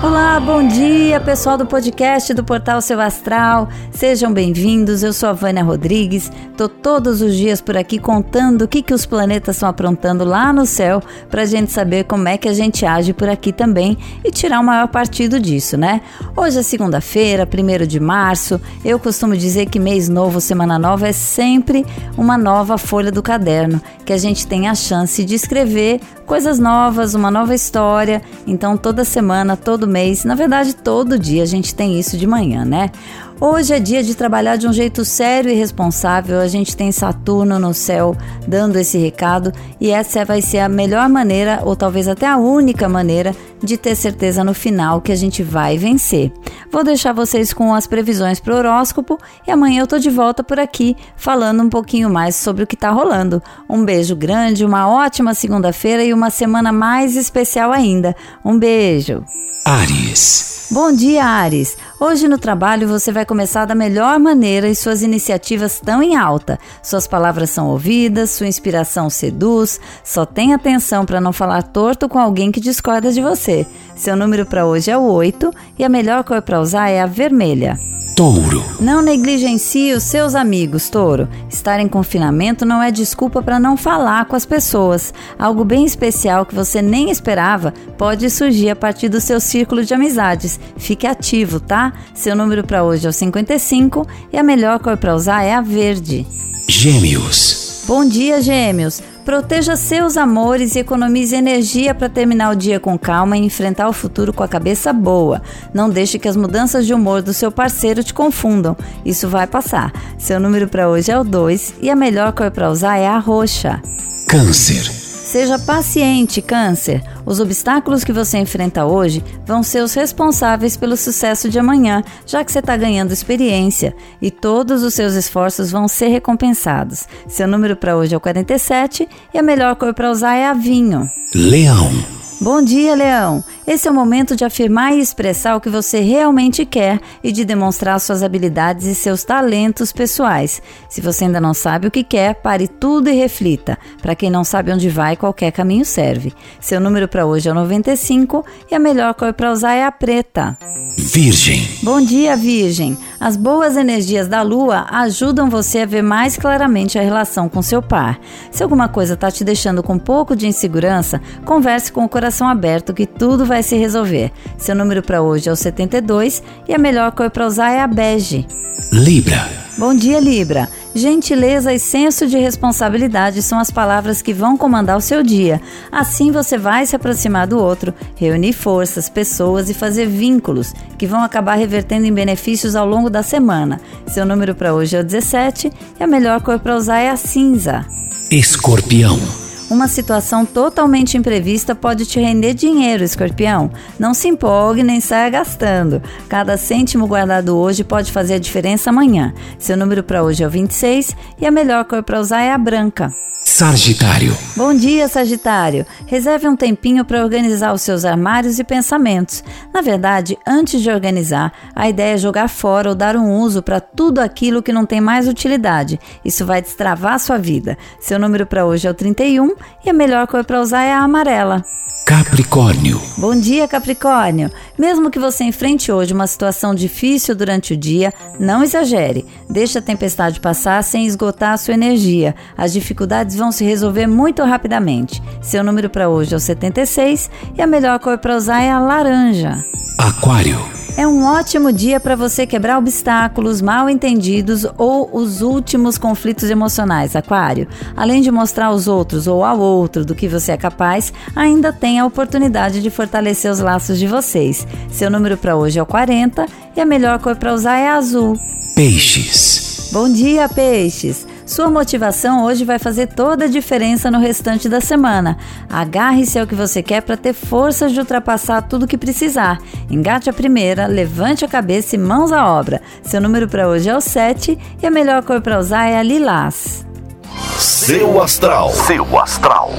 Olá, bom dia, pessoal do podcast do Portal Seu Astral. Sejam bem-vindos. Eu sou a Vânia Rodrigues. Tô todos os dias por aqui contando o que, que os planetas estão aprontando lá no céu para a gente saber como é que a gente age por aqui também e tirar o maior partido disso, né? Hoje é segunda-feira, 1 de março. Eu costumo dizer que mês novo, semana nova é sempre uma nova folha do caderno, que a gente tem a chance de escrever coisas novas, uma nova história. Então, toda semana, todo mês, na verdade, todo dia a gente tem isso de manhã, né? Hoje é dia de trabalhar de um jeito sério e responsável. A gente tem Saturno no céu dando esse recado e essa vai ser a melhor maneira, ou talvez até a única maneira, de ter certeza no final que a gente vai vencer. Vou deixar vocês com as previsões para o horóscopo e amanhã eu tô de volta por aqui falando um pouquinho mais sobre o que tá rolando. Um beijo grande, uma ótima segunda-feira e uma semana mais especial ainda. Um beijo. Ares. Bom dia, Ares. Hoje no trabalho você vai começar da melhor maneira e suas iniciativas estão em alta. Suas palavras são ouvidas, sua inspiração seduz. Só tenha atenção para não falar torto com alguém que discorda de você. Seu número para hoje é o 8 e a melhor cor para usar é a vermelha. Touro. Não negligencie os seus amigos, Touro. Estar em confinamento não é desculpa para não falar com as pessoas. Algo bem especial que você nem esperava pode surgir a partir do seu círculo de amizades. Fique ativo, tá? Seu número para hoje é o 55 e a melhor cor para usar é a verde. Gêmeos. Bom dia, Gêmeos. Proteja seus amores e economize energia para terminar o dia com calma e enfrentar o futuro com a cabeça boa. Não deixe que as mudanças de humor do seu parceiro te confundam. Isso vai passar. Seu número para hoje é o 2 e a melhor cor para usar é a roxa. Câncer. Seja paciente, Câncer. Os obstáculos que você enfrenta hoje vão ser os responsáveis pelo sucesso de amanhã, já que você está ganhando experiência e todos os seus esforços vão ser recompensados. Seu número para hoje é o 47 e a melhor cor para usar é a vinho. Leão. Bom dia, Leão! Esse é o momento de afirmar e expressar o que você realmente quer e de demonstrar suas habilidades e seus talentos pessoais. Se você ainda não sabe o que quer, pare tudo e reflita. Para quem não sabe onde vai, qualquer caminho serve. Seu número para hoje é o 95 e a melhor cor para usar é a preta. Virgem. Bom dia, Virgem! As boas energias da Lua ajudam você a ver mais claramente a relação com seu par. Se alguma coisa está te deixando com um pouco de insegurança, converse com o coração aberto que tudo vai se resolver. Seu número para hoje é o 72 e a melhor cor para usar é a bege. Libra. Bom dia, Libra. Gentileza e senso de responsabilidade são as palavras que vão comandar o seu dia. Assim você vai se aproximar do outro, reunir forças, pessoas e fazer vínculos que vão acabar revertendo em benefícios ao longo da semana. Seu número para hoje é o 17 e a melhor cor para usar é a cinza. Escorpião. Uma situação totalmente imprevista pode te render dinheiro, escorpião. Não se empolgue nem saia gastando. Cada cêntimo guardado hoje pode fazer a diferença amanhã. Seu número para hoje é o 26 e a melhor cor para usar é a branca. Sagitário. Bom dia, Sagitário. Reserve um tempinho para organizar os seus armários e pensamentos. Na verdade, antes de organizar, a ideia é jogar fora ou dar um uso para tudo aquilo que não tem mais utilidade. Isso vai destravar a sua vida. Seu número para hoje é o 31 e a melhor cor para usar é a amarela. Capricórnio. Bom dia, Capricórnio. Mesmo que você enfrente hoje uma situação difícil durante o dia, não exagere. Deixe a tempestade passar sem esgotar a sua energia. As dificuldades vão se resolver muito rapidamente. Seu número para hoje é o 76 e a melhor cor para usar é a laranja. Aquário. É um ótimo dia para você quebrar obstáculos, mal entendidos ou os últimos conflitos emocionais, Aquário. Além de mostrar aos outros ou ao outro do que você é capaz, ainda tem a oportunidade de fortalecer os laços de vocês. Seu número para hoje é o 40 e a melhor cor para usar é azul. Peixes. Bom dia, peixes! Sua motivação hoje vai fazer toda a diferença no restante da semana. Agarre-se ao que você quer para ter forças de ultrapassar tudo que precisar. Engate a primeira, levante a cabeça e mãos à obra. Seu número para hoje é o 7 e a melhor cor para usar é a lilás. Seu astral. Seu astral.